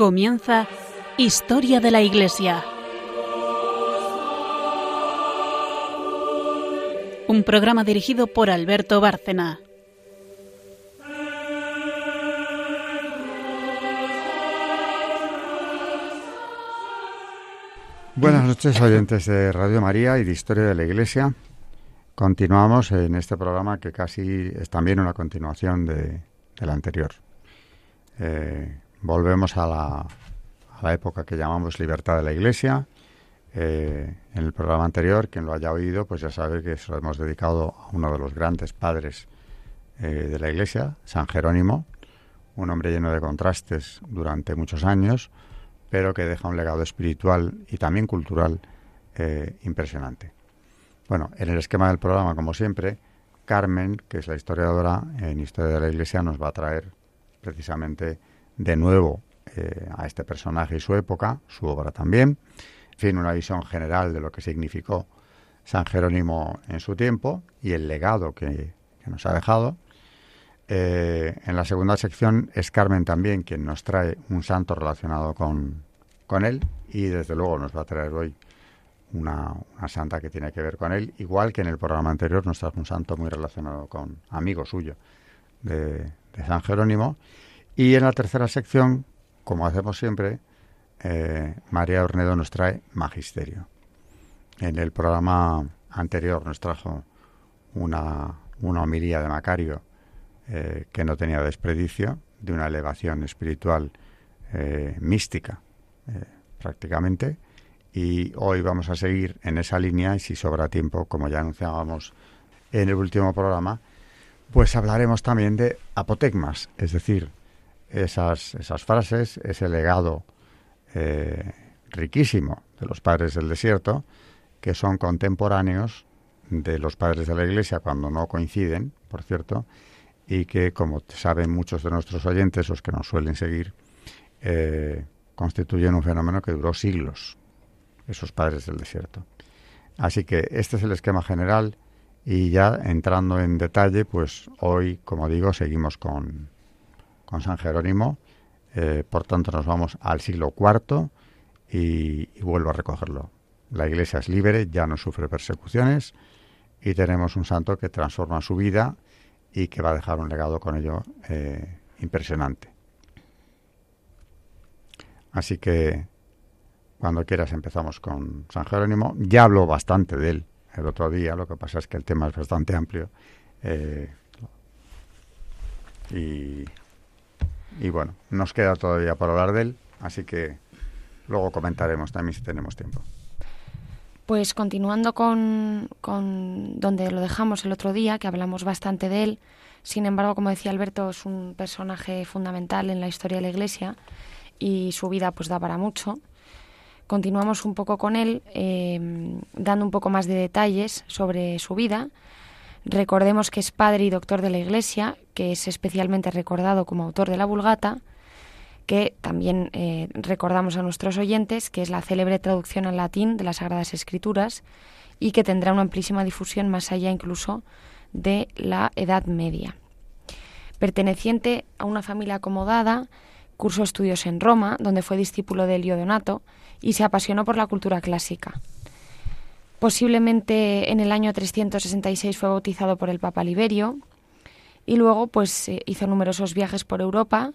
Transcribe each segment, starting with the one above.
Comienza Historia de la Iglesia. Un programa dirigido por Alberto Bárcena. Buenas noches, oyentes de Radio María y de Historia de la Iglesia. Continuamos en este programa que casi es también una continuación de, del anterior. Eh, volvemos a la, a la, época que llamamos libertad de la Iglesia. Eh, en el programa anterior, quien lo haya oído, pues ya sabe que se lo hemos dedicado a uno de los grandes padres eh, de la Iglesia, San Jerónimo, un hombre lleno de contrastes durante muchos años, pero que deja un legado espiritual y también cultural eh, impresionante. Bueno, en el esquema del programa, como siempre, Carmen, que es la historiadora en Historia de la Iglesia, nos va a traer precisamente de nuevo eh, a este personaje y su época, su obra también. En fin, una visión general de lo que significó San Jerónimo en su tiempo y el legado que, que nos ha dejado. Eh, en la segunda sección es Carmen también quien nos trae un santo relacionado con, con él y desde luego nos va a traer hoy una, santa que tiene que ver con él, igual que en el programa anterior nos trajo un santo muy relacionado con amigo suyo de, de San Jerónimo. Y en la tercera sección, como hacemos siempre, eh, María Ornedo nos trae magisterio. En el programa anterior nos trajo una, una homilía de Macario eh, que no tenía desperdicio, de una elevación espiritual eh, mística prácticamente. Y hoy vamos a seguir en esa línea y si sobra tiempo, como ya anunciábamos en el último programa, pues hablaremos también de apotegmas, es decir, esas, esas frases, ese legado eh, riquísimo de los padres del desierto, que son contemporáneos de los padres de la Iglesia cuando no coinciden, por cierto, y que, como saben muchos de nuestros oyentes, los que nos suelen seguir, eh, constituyen un fenómeno que duró siglos, esos padres del desierto. Así que este es el esquema general y ya entrando en detalle, pues hoy, como digo, seguimos con, con San Jerónimo, eh, por tanto nos vamos al siglo IV y, vuelvo a recogerlo. La Iglesia es libre, ya no sufre persecuciones y tenemos un santo que transforma su vida y que va a dejar un legado con ello eh, impresionante. Así que cuando quieras empezamos con San Jerónimo. Ya hablo bastante de él el otro día, lo que pasa es que el tema es bastante amplio. Eh, y, y bueno, nos queda todavía por hablar de él, así que luego comentaremos también si tenemos tiempo. Pues continuando con, con, donde lo dejamos el otro día, que hablamos bastante de él, sin embargo, como decía Alberto, es un personaje fundamental en la historia de la Iglesia y su vida pues da para mucho. Continuamos un poco con él, eh, dando un poco más de detalles sobre su vida. Recordemos que es padre y doctor de la Iglesia, que es especialmente recordado como autor de la Vulgata, que también eh, recordamos a nuestros oyentes, que es la célebre traducción al latín de las Sagradas Escrituras y que tendrá una amplísima difusión más allá incluso de la Edad Media. Perteneciente a una familia acomodada, cursó estudios en Roma, donde fue discípulo de Elio Donato, y se apasionó por la cultura clásica. Posiblemente en el año 366 fue bautizado por el Papa Liberio y luego pues eh, hizo numerosos viajes por Europa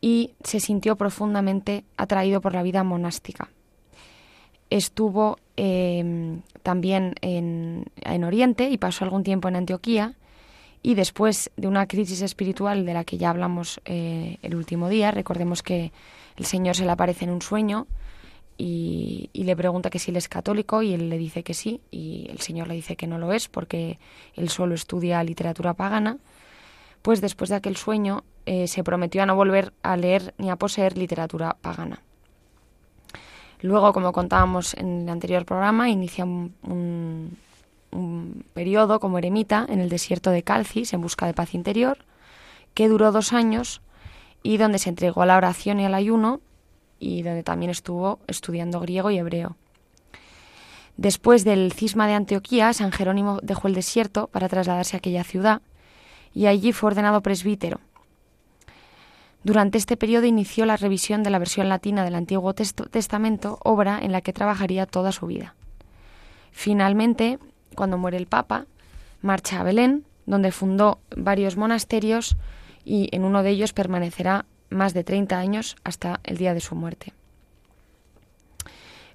y se sintió profundamente atraído por la vida monástica. Estuvo eh, también en, en Oriente y pasó algún tiempo en Antioquía y después de una crisis espiritual de la que ya hablamos eh, el último día, recordemos que el Señor se le aparece en un sueño y, le pregunta que si él es católico y él le dice que sí y el Señor le dice que no lo es porque él solo estudia literatura pagana, pues después de aquel sueño eh, se prometió a no volver a leer ni a poseer literatura pagana. Luego, como contábamos en el anterior programa, inicia un, un, un periodo como eremita en el desierto de Calcis en busca de paz interior, que duró dos años y donde se entregó a la oración y al ayuno y donde también estuvo estudiando griego y hebreo. Después del cisma de Antioquía, San Jerónimo dejó el desierto para trasladarse a aquella ciudad y allí fue ordenado presbítero. Durante este periodo inició la revisión de la versión latina del Antiguo Testamento, obra en la que trabajaría toda su vida. Finalmente, cuando muere el Papa, marcha a Belén, donde fundó varios monasterios y en uno de ellos permanecerá más de 30 años hasta el día de su muerte.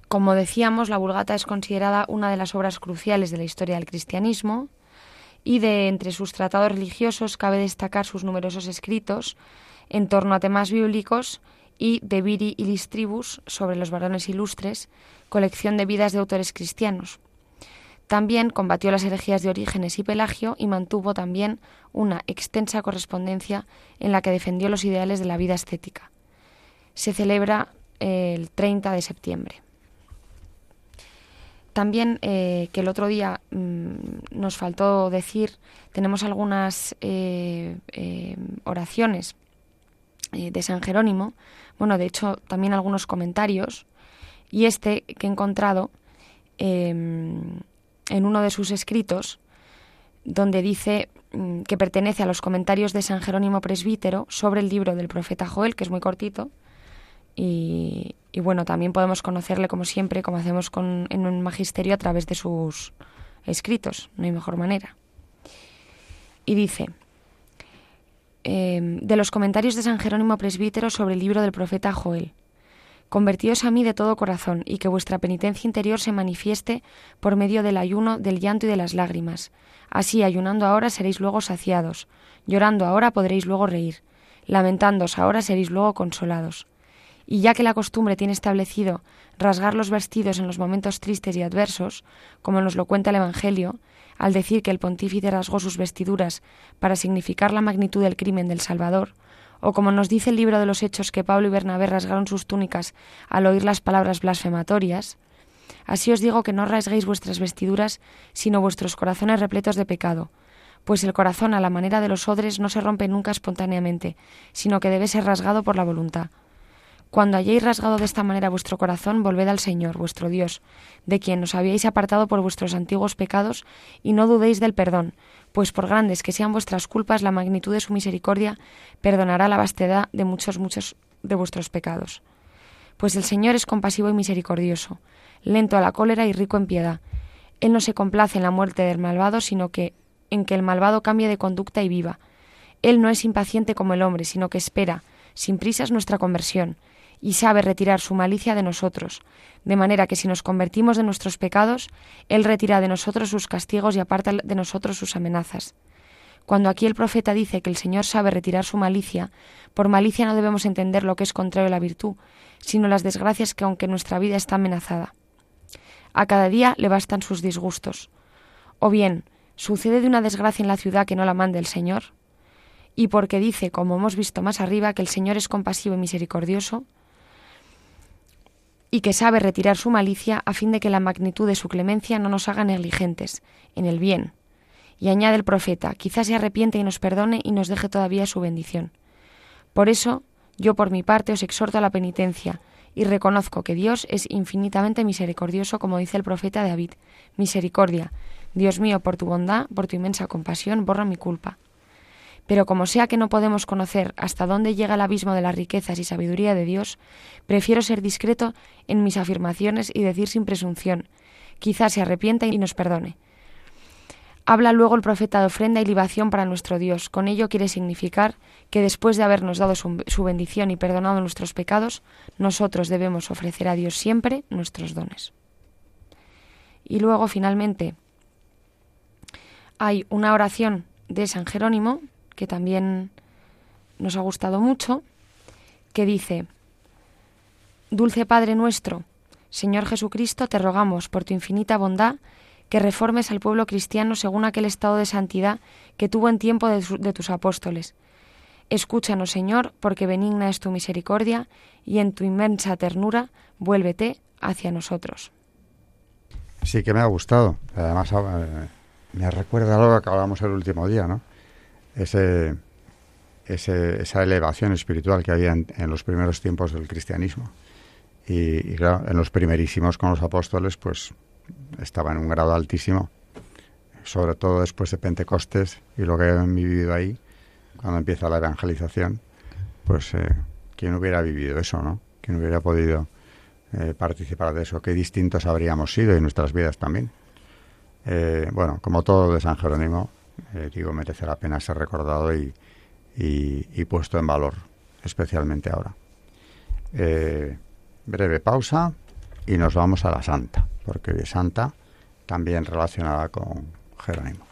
Como decíamos, la Vulgata es considerada una de las obras cruciales de la historia del cristianismo y de entre sus tratados religiosos cabe destacar sus numerosos escritos en torno a temas bíblicos y De Viri Illustribus sobre los varones ilustres, colección de vidas de autores cristianos. También combatió las herejías de Orígenes y Pelagio y mantuvo también una extensa correspondencia en la que defendió los ideales de la vida estética. Se celebra el 30 de septiembre. También eh, que el otro día mm, nos faltó decir, tenemos algunas eh, eh, oraciones de San Jerónimo, bueno, de hecho también algunos comentarios, y este que he encontrado em, en uno de sus escritos, donde dice mm, que pertenece a los comentarios de San Jerónimo Presbítero sobre el libro del profeta Joel, que es muy cortito, y, bueno, también podemos conocerle como siempre, como hacemos con, en un magisterio a través de sus escritos, no hay mejor manera. Y dice, em, de los comentarios de San Jerónimo Presbítero sobre el libro del profeta Joel, Convertíos a mí de todo corazón, y que vuestra penitencia interior se manifieste por medio del ayuno, del llanto y de las lágrimas. Así, ayunando ahora seréis luego saciados, llorando ahora podréis luego reír, lamentándoos ahora seréis luego consolados. Y ya que la costumbre tiene establecido rasgar los vestidos en los momentos tristes y adversos, como nos lo cuenta el Evangelio, al decir que el pontífice rasgó sus vestiduras para significar la magnitud del crimen del Salvador, o como nos dice el libro de los Hechos que Pablo y Bernabé rasgaron sus túnicas al oír las palabras blasfematorias, así os digo que no rasguéis vuestras vestiduras, sino vuestros corazones repletos de pecado, pues el corazón a la manera de los odres no se rompe nunca espontáneamente, sino que debe ser rasgado por la voluntad. Cuando hayáis rasgado de esta manera vuestro corazón, volved al Señor, vuestro Dios, de quien os habíais apartado por vuestros antiguos pecados, y no dudéis del perdón, pues por grandes que sean vuestras culpas, la magnitud de su misericordia perdonará la vastedad de muchos, muchos de vuestros pecados. Pues el Señor es compasivo y misericordioso, lento a la cólera y rico en piedad. Él no se complace en la muerte del malvado, sino que en que el malvado cambie de conducta y viva. Él no es impaciente como el hombre, sino que espera, sin prisas, nuestra conversión, y sabe retirar su malicia de nosotros, de manera que si nos convertimos de nuestros pecados, Él retira de nosotros sus castigos y aparta de nosotros sus amenazas. Cuando aquí el profeta dice que el Señor sabe retirar su malicia, por malicia no debemos entender lo que es contrario a la virtud, sino las desgracias que aunque nuestra vida está amenazada. A cada día le bastan sus disgustos. O bien, sucede de una desgracia en la ciudad que no la mande el Señor, y porque dice, como hemos visto más arriba, que el Señor es compasivo y misericordioso, y que sabe retirar su malicia a fin de que la magnitud de su clemencia no nos haga negligentes en el bien. Y añade el profeta, quizás se arrepiente y nos perdone y nos deje todavía su bendición. Por eso, yo por mi parte os exhorto a la penitencia, y reconozco que Dios es infinitamente misericordioso, como dice el profeta David. Misericordia, Dios mío, por tu bondad, por tu inmensa compasión, borra mi culpa. Pero como sea que no podemos conocer hasta dónde llega el abismo de las riquezas y sabiduría de Dios, prefiero ser discreto en mis afirmaciones y decir sin presunción, quizás se arrepienta y nos perdone. Habla luego el profeta de ofrenda y libación para nuestro Dios. Con ello quiere significar que después de habernos dado su, su, bendición y perdonado nuestros pecados, nosotros debemos ofrecer a Dios siempre nuestros dones. Y luego, finalmente, hay una oración de San Jerónimo que también nos ha gustado mucho, que dice, Dulce Padre nuestro, Señor Jesucristo, te rogamos por tu infinita bondad que reformes al pueblo cristiano según aquel estado de santidad que tuvo en tiempo de, tus apóstoles. Escúchanos, Señor, porque benigna es tu misericordia, y en tu inmensa ternura vuélvete hacia nosotros. Sí que me ha gustado. Además, eh, me recuerda algo que hablamos el último día, ¿no? Ese, esa elevación espiritual que había en, los primeros tiempos del cristianismo. Y, claro, en los primerísimos con los apóstoles, pues estaba en un grado altísimo, sobre todo después de Pentecostes y lo que han vivido ahí, cuando empieza la evangelización, pues, eh, ¿quién hubiera vivido eso, no? ¿Quién hubiera podido eh, participar de eso? Qué distintos habríamos sido en nuestras vidas también. Eh, bueno, como todo de San Jerónimo, digo, merece la pena ser recordado y, y, puesto en valor, especialmente ahora. breve pausa y nos vamos a la Santa, porque hoy Santa, también relacionada con Jerónimo.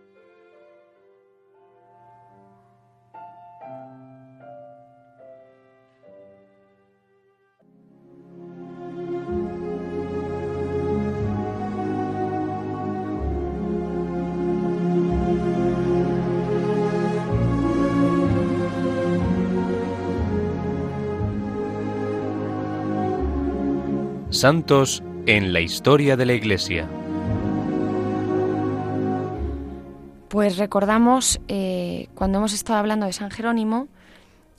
Santos en la historia de la Iglesia. Pues recordamos, eh, cuando hemos estado hablando de San Jerónimo,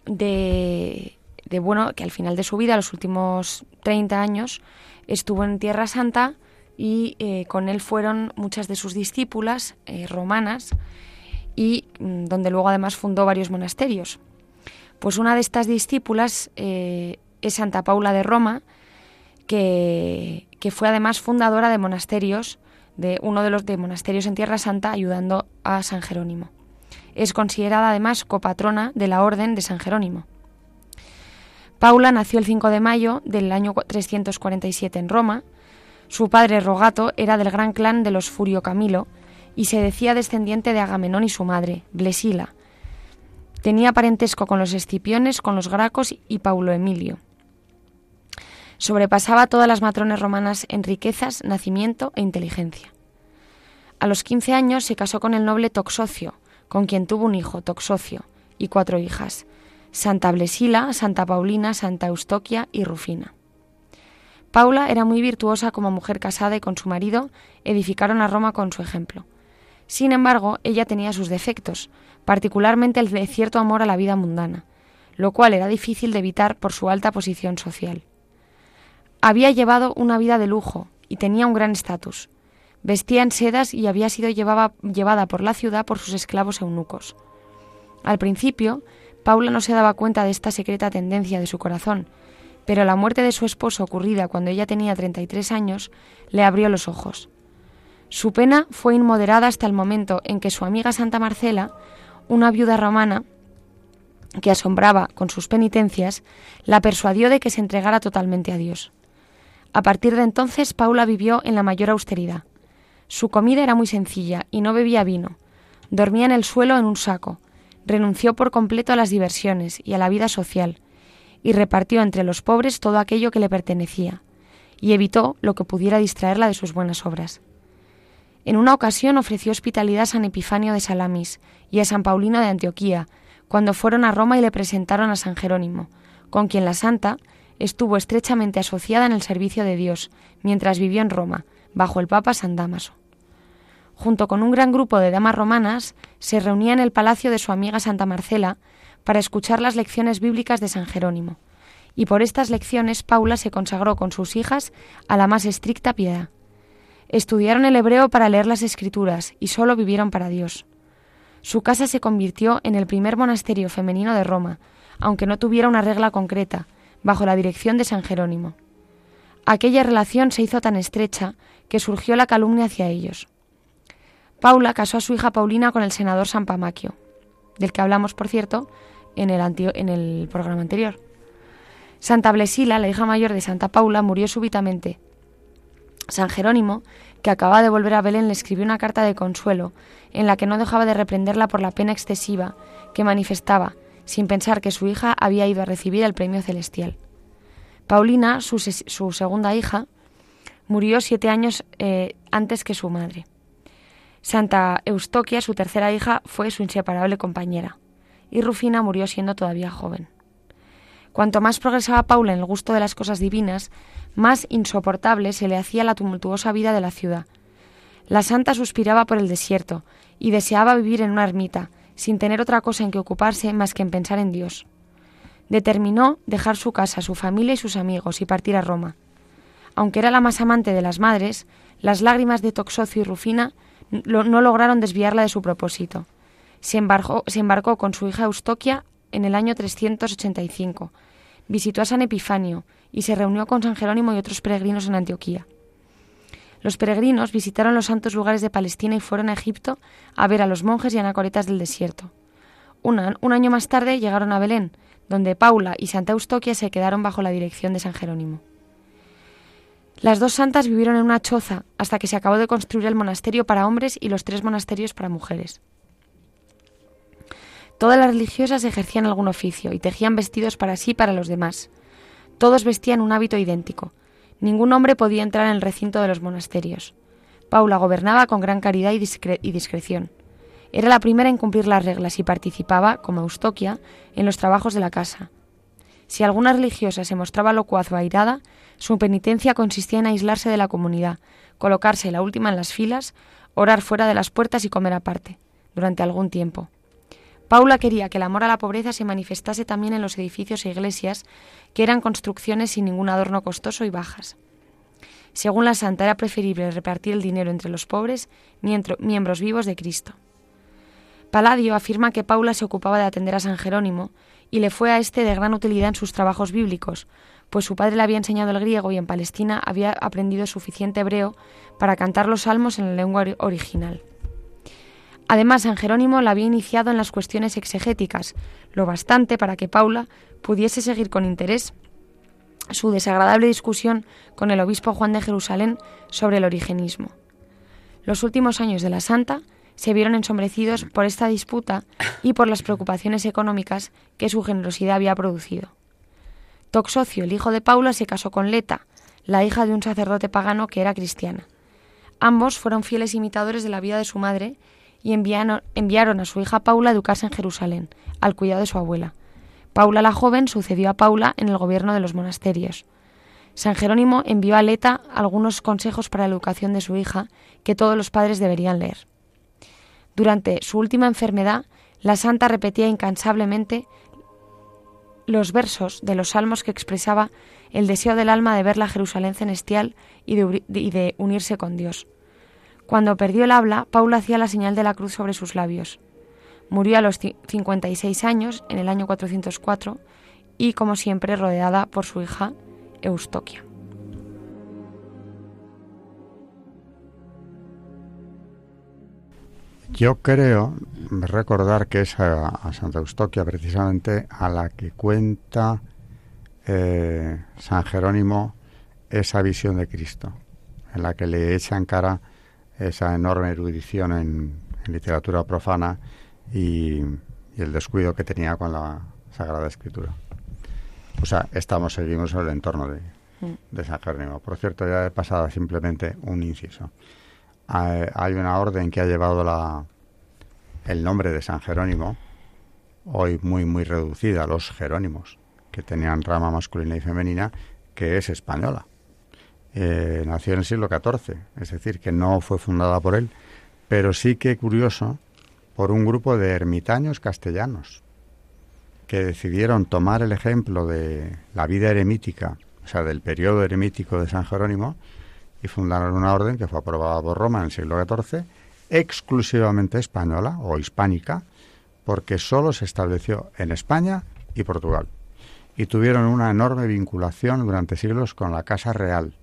de, bueno, que al final de su vida, los últimos 30 años, estuvo en Tierra Santa y eh, con él fueron muchas de sus discípulas eh, romanas y mm, donde luego además fundó varios monasterios. Pues una de estas discípulas es Santa Paula de Roma, que, fue además fundadora de monasterios, de uno de los de monasterios en Tierra Santa, ayudando a San Jerónimo. Es considerada además copatrona de la Orden de San Jerónimo. Paula nació el 5 de mayo del año 347 en Roma. Su padre Rogato era del gran clan de los Furio Camilo y se decía descendiente de Agamenón y su madre, Blesila. Tenía parentesco con los Escipiones, con los Gracos y Paulo Emilio sobrepasaba a todas las matrones romanas en riquezas, nacimiento e inteligencia. A los 15 años se casó con el noble Toxocio, con quien tuvo un hijo, Toxocio, y cuatro hijas, Santa Blesila, Santa Paulina, Santa Eustoquia y Rufina. Paula era muy virtuosa como mujer casada y con su marido edificaron a Roma con su ejemplo. Sin embargo, ella tenía sus defectos, particularmente el de cierto amor a la vida mundana, lo cual era difícil de evitar por su alta posición social. Había llevado una vida de lujo y tenía un gran estatus. Vestía en sedas y había sido llevada por la ciudad por sus esclavos eunucos. Al principio, Paula no se daba cuenta de esta secreta tendencia de su corazón, pero la muerte de su esposo ocurrida cuando ella tenía 33 años le abrió los ojos. Su pena fue inmoderada hasta el momento en que su amiga Santa Marcela, una viuda romana que asombraba con sus penitencias, la persuadió de que se entregara totalmente a Dios. A partir de entonces, Paula vivió en la mayor austeridad. Su comida era muy sencilla y no bebía vino. Dormía en el suelo en un saco. Renunció por completo a las diversiones y a la vida social, y repartió entre los pobres todo aquello que le pertenecía, y evitó lo que pudiera distraerla de sus buenas obras. En una ocasión ofreció hospitalidad a San Epifanio de Salamis y a San Paulino de Antioquía, cuando fueron a Roma y le presentaron a San Jerónimo, con quien la santa estuvo estrechamente asociada en el servicio de Dios mientras vivió en Roma, bajo el Papa San Damaso. Junto con un gran grupo de damas romanas, se reunía en el palacio de su amiga Santa Marcela para escuchar las lecciones bíblicas de San Jerónimo, y por estas lecciones Paula se consagró con sus hijas a la más estricta piedad. Estudiaron el hebreo para leer las escrituras y solo vivieron para Dios. Su casa se convirtió en el primer monasterio femenino de Roma, aunque no tuviera una regla concreta, bajo la dirección de San Jerónimo. Aquella relación se hizo tan estrecha que surgió la calumnia hacia ellos. Paula casó a su hija Paulina con el senador San Pamaquio, del que hablamos, por cierto, en el, en el programa anterior. Santa Blesila, la hija mayor de Santa Paula, murió súbitamente. San Jerónimo, que acababa de volver a Belén, le escribió una carta de consuelo, en la que no dejaba de reprenderla por la pena excesiva que manifestaba, sin pensar que su hija había ido a recibir el premio celestial. Paulina, su, segunda hija, murió siete años eh, antes que su madre. Santa Eustoquia, su tercera hija, fue su inseparable compañera, y Rufina murió siendo todavía joven. Cuanto más progresaba Paula en el gusto de las cosas divinas, más insoportable se le hacía la tumultuosa vida de la ciudad. La santa suspiraba por el desierto y deseaba vivir en una ermita, sin tener otra cosa en que ocuparse más que en pensar en Dios. Determinó dejar su casa, su familia y sus amigos y partir a Roma. Aunque era la más amante de las madres, las lágrimas de Toxocio y Rufina no lograron desviarla de su propósito. Se embarcó, con su hija Eustoquia en el año 385. Visitó a San Epifanio y se reunió con San Jerónimo y otros peregrinos en Antioquía. Los peregrinos visitaron los santos lugares de Palestina y fueron a Egipto a ver a los monjes y anacoretas del desierto. un año más tarde llegaron a Belén, donde Paula y Santa Eustoquia se quedaron bajo la dirección de San Jerónimo. Las dos santas vivieron en una choza hasta que se acabó de construir el monasterio para hombres y los tres monasterios para mujeres. Todas las religiosas ejercían algún oficio y tejían vestidos para sí y para los demás. Todos vestían un hábito idéntico. Ningún hombre podía entrar en el recinto de los monasterios. Paula gobernaba con gran caridad y, discreción. Era la primera en cumplir las reglas y participaba, como Eustoquia, en los trabajos de la casa. Si alguna religiosa se mostraba locuaz o airada, su penitencia consistía en aislarse de la comunidad, colocarse la última en las filas, orar fuera de las puertas y comer aparte, durante algún tiempo. Paula quería que el amor a la pobreza se manifestase también en los edificios e iglesias, que eran construcciones sin ningún adorno costoso y bajas. Según la santa, era preferible repartir el dinero entre los pobres, miembros vivos de Cristo. Palladio afirma que Paula se ocupaba de atender a San Jerónimo y le fue a este de gran utilidad en sus trabajos bíblicos, pues su padre le había enseñado el griego y en Palestina había aprendido suficiente hebreo para cantar los salmos en la lengua original. Además, San Jerónimo la había iniciado en las cuestiones exegéticas, lo bastante para que Paula pudiese seguir con interés su desagradable discusión con el obispo Juan de Jerusalén sobre el origenismo. Los últimos años de la santa se vieron ensombrecidos por esta disputa y por las preocupaciones económicas que su generosidad había producido. Toxocio, el hijo de Paula, se casó con Leta, la hija de un sacerdote pagano que era cristiana. Ambos fueron fieles imitadores de la vida de su madre y enviaron, a su hija Paula a educarse en Jerusalén, al cuidado de su abuela. Paula la joven sucedió a Paula en el gobierno de los monasterios. San Jerónimo envió a Leta algunos consejos para la educación de su hija que todos los padres deberían leer. Durante su última enfermedad, la santa repetía incansablemente los versos de los salmos que expresaba el deseo del alma de ver la Jerusalén celestial y de unirse con Dios. Cuando perdió el habla, Paula hacía la señal de la cruz sobre sus labios. Murió a los 56 años, en el año 404, y, como siempre, rodeada por su hija Eustoquia. Yo creo recordar que es a, Santa Eustoquia precisamente a la que cuenta eh, San Jerónimo esa visión de Cristo, en la que le echa en cara esa enorme erudición en, literatura profana y, el descuido que tenía con la Sagrada Escritura. O sea, estamos, seguimos en el entorno de, mm. de San Jerónimo. Por cierto, ya he pasado simplemente un inciso. Hay, una orden que ha llevado la, el nombre de San Jerónimo, hoy muy, muy reducida, los Jerónimos, que tenían rama masculina y femenina, que es española. Eh, nació en el siglo XIV, es decir, que no fue fundada por él, pero sí que curioso por un grupo de ermitaños castellanos que decidieron tomar el ejemplo de la vida eremítica, o sea, del periodo eremítico de San Jerónimo, y fundaron una orden que fue aprobada por Roma en el siglo XIV, exclusivamente española o hispánica, porque solo se estableció en España y Portugal. Y tuvieron una enorme vinculación durante siglos con la Casa Real,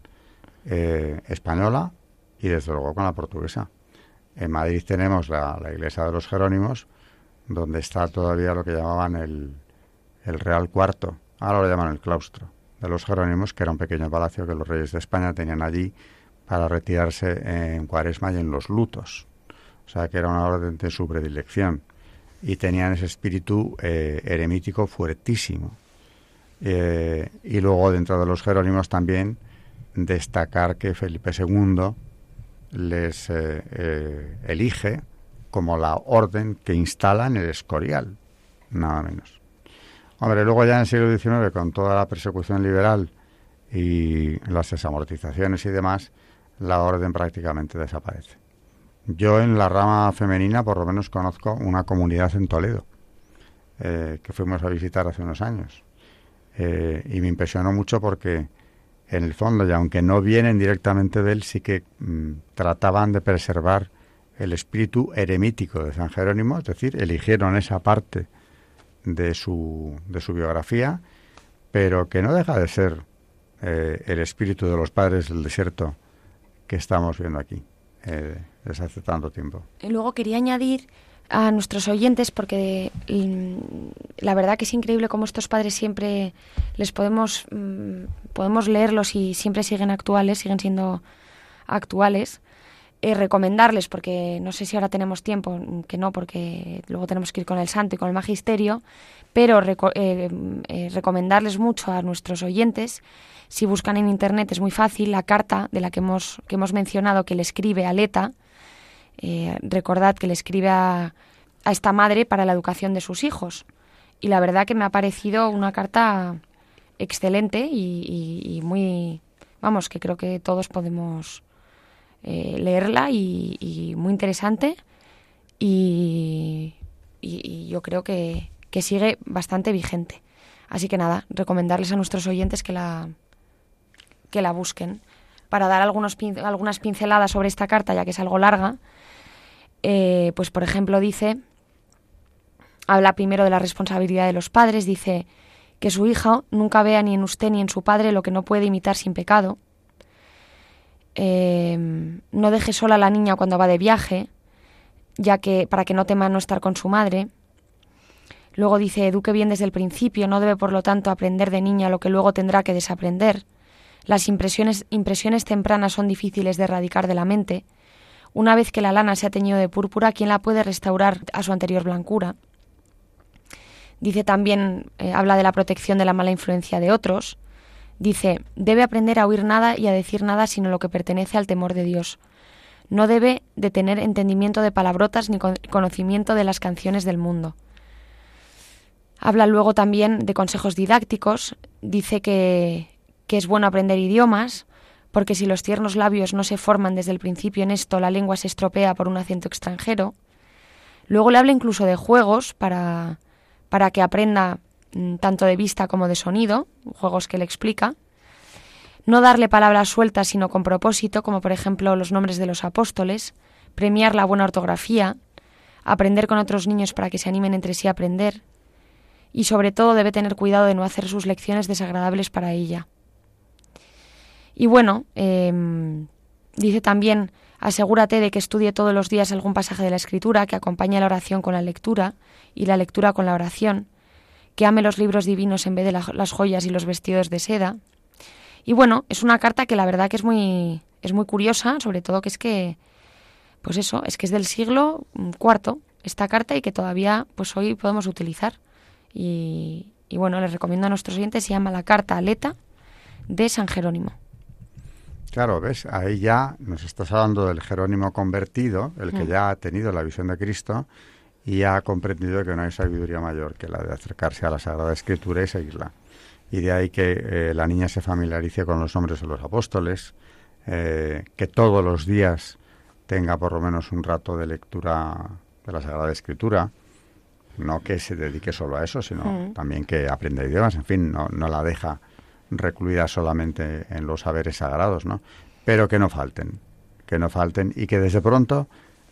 eh, española y desde luego con la portuguesa. En Madrid tenemos la, iglesia de los Jerónimos, donde está todavía lo que llamaban el, el Real Cuarto, ahora lo llaman el claustro de los Jerónimos, que era un pequeño palacio que los reyes de España tenían allí para retirarse en Cuaresma y en los lutos. O sea que era una orden de su predilección. Y tenían ese espíritu eh, eremítico fuertísimo. Eh, y luego dentro de los Jerónimos también destacar que Felipe II les eh, elige como la orden que instala en el Escorial, nada menos. Hombre, luego ya en el siglo XIX, con toda la persecución liberal y las desamortizaciones y demás, la orden prácticamente desaparece. Yo en la rama femenina por lo menos conozco una comunidad en Toledo eh, que fuimos a visitar hace unos años eh, y me impresionó mucho porque en el fondo, y aunque no vienen directamente de él, sí que mm, trataban de preservar el espíritu eremítico de San Jerónimo, es decir, eligieron esa parte de su, de su biografía, pero que no deja de ser eh, el espíritu de los padres del desierto que estamos viendo aquí eh, desde hace tanto tiempo. Y luego quería añadir a nuestros oyentes porque mm, la verdad que es increíble cómo estos padres siempre les podemos mm, podemos leerlos y siempre siguen actuales, siguen siendo actuales. Eh, recomendarles, porque no sé si ahora tenemos tiempo, que no, porque luego tenemos que ir con el santo y con el magisterio, pero eh, recomendarles mucho a nuestros oyentes si buscan en internet es muy fácil la carta de la que hemos, que hemos mencionado que le escribe a Leta. Eh, recordad que le escribe a, esta madre para la educación de sus hijos. Y la verdad que me ha parecido una carta excelente y, muy, vamos, que creo que todos podemos eh, leerla y, muy interesante. Y, yo creo que, que sigue bastante vigente. Así que nada, recomendarles a nuestros oyentes que la, que la busquen. Para dar algunos, algunas pinceladas sobre esta carta, ya que es algo larga, eh, pues por ejemplo dice, habla primero de la responsabilidad de los padres, dice que su hija nunca vea ni en usted ni en su padre lo que no puede imitar sin pecado. Eh, no deje sola a la niña cuando va de viaje, ya que para que no tema no estar con su madre. Luego dice, eduque bien desde el principio, no debe por lo tanto aprender de niña lo que luego tendrá que desaprender. Las impresiones, impresiones tempranas son difíciles de erradicar de la mente. Una vez que la lana se ha teñido de púrpura, ¿quién la puede restaurar a su anterior blancura? Dice también, eh, habla de la protección de la mala influencia de otros. Dice, debe aprender a oír nada y a decir nada sino lo que pertenece al temor de Dios. No debe de tener entendimiento de palabrotas ni conocimiento de las canciones del mundo. Habla luego también de consejos didácticos. Dice que que es bueno aprender idiomas, porque si los tiernos labios no se forman desde el principio en esto, la lengua se estropea por un acento extranjero. Luego le habla incluso de juegos para, para que aprenda mm, tanto de vista como de sonido, juegos que le explica. No darle palabras sueltas sino con propósito, como por ejemplo los nombres de los apóstoles, premiar la buena ortografía, aprender con otros niños para que se animen entre sí a aprender, y sobre todo debe tener cuidado de no hacer sus lecciones desagradables para ella. Y bueno, em, dice también, asegúrate de que estudie todos los días algún pasaje de la Escritura que acompañe la oración con la lectura y la lectura con la oración, que ame los libros divinos en vez de las joyas y los vestidos de seda. Y bueno, es una carta que la verdad que es muy, es muy curiosa, sobre todo que es que, pues eso, es que es del siglo IV esta carta y que todavía pues hoy podemos utilizar. Y, y bueno, les recomiendo a nuestros oyentes, se llama la carta aleta de San Jerónimo. Claro, ves, ahí ya nos estás hablando del Jerónimo convertido, el que mm. ya ha tenido la visión de Cristo y ha comprendido que no hay sabiduría mayor que la de acercarse a la Sagrada Escritura y seguirla. Y de ahí que eh, la niña se familiarice con los nombres de los apóstoles, eh, que todos los días tenga por lo menos un rato de lectura de la Sagrada Escritura, no que se dedique solo a eso, sino mm. también que aprenda idiomas, en fin, no, no la deja recluida solamente en los saberes sagrados, ¿no? Pero que no falten, que no falten y que desde pronto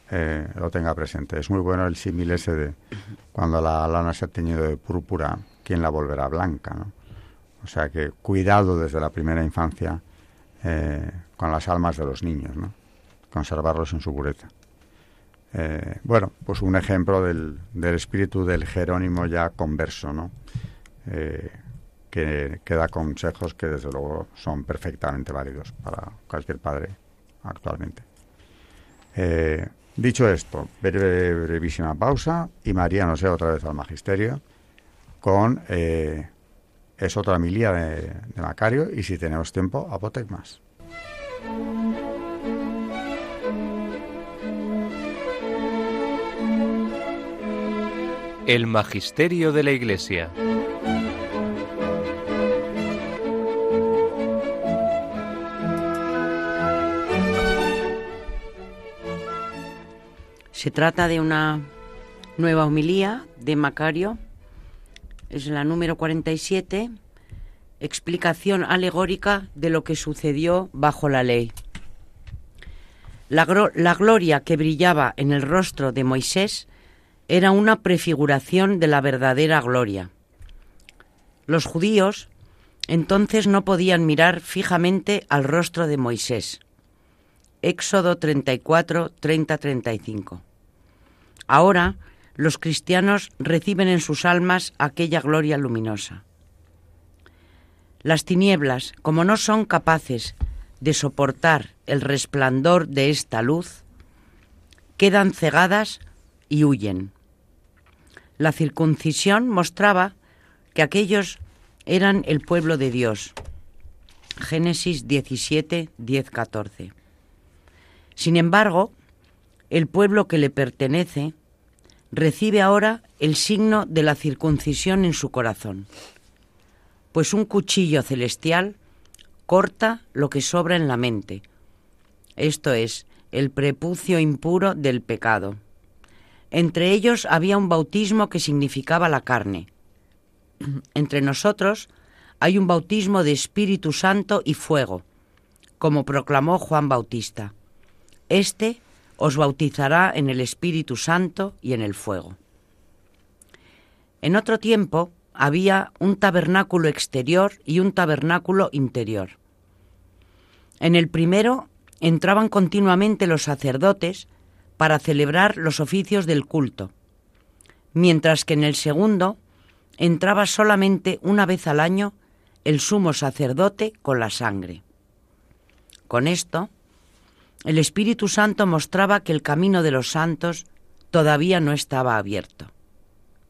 eh, lo tenga presente. Es muy bueno el símil ese de cuando la lana se ha teñido de púrpura, ¿quién la volverá blanca, no? O sea que cuidado desde la primera infancia eh, con las almas de los niños, ¿no? Conservarlos en su pureza. Eh, bueno, pues un ejemplo del, del espíritu del Jerónimo ya converso, ¿no? Que, da consejos que desde luego son perfectamente válidos para cualquier padre actualmente. Eh, dicho esto, breve, brevísima pausa y María nos lleva otra vez al magisterio con eh, es otra milía de, de, Macario y si tenemos tiempo, Apotec más. El Magisterio de la Iglesia. Se trata de una nueva homilía de Macario, es la número 47, explicación alegórica de lo que sucedió bajo la ley. La, gloria que brillaba en el rostro de Moisés era una prefiguración de la verdadera gloria. Los judíos entonces no podían mirar fijamente al rostro de Moisés. Éxodo 34, 30-35. Ahora los cristianos reciben en sus almas aquella gloria luminosa. Las tinieblas, como no son capaces de soportar el resplandor de esta luz, quedan cegadas y huyen. La circuncisión mostraba que aquellos eran el pueblo de Dios. Génesis 17, 10, 14. Sin embargo, el pueblo que le pertenece recibe ahora el signo de la circuncisión en su corazón, pues un cuchillo celestial corta lo que sobra en la mente, esto es, el prepucio impuro del pecado. Entre ellos había un bautismo que significaba la carne. Entre nosotros hay un bautismo de Espíritu Santo y fuego, como proclamó Juan Bautista. Este os bautizará en el Espíritu Santo y en el fuego. En otro tiempo había un tabernáculo exterior y un tabernáculo interior. En el primero entraban continuamente los sacerdotes para celebrar los oficios del culto, mientras que en el segundo entraba solamente una vez al año el sumo sacerdote con la sangre. Con esto, el Espíritu Santo mostraba que el camino de los santos todavía no estaba abierto.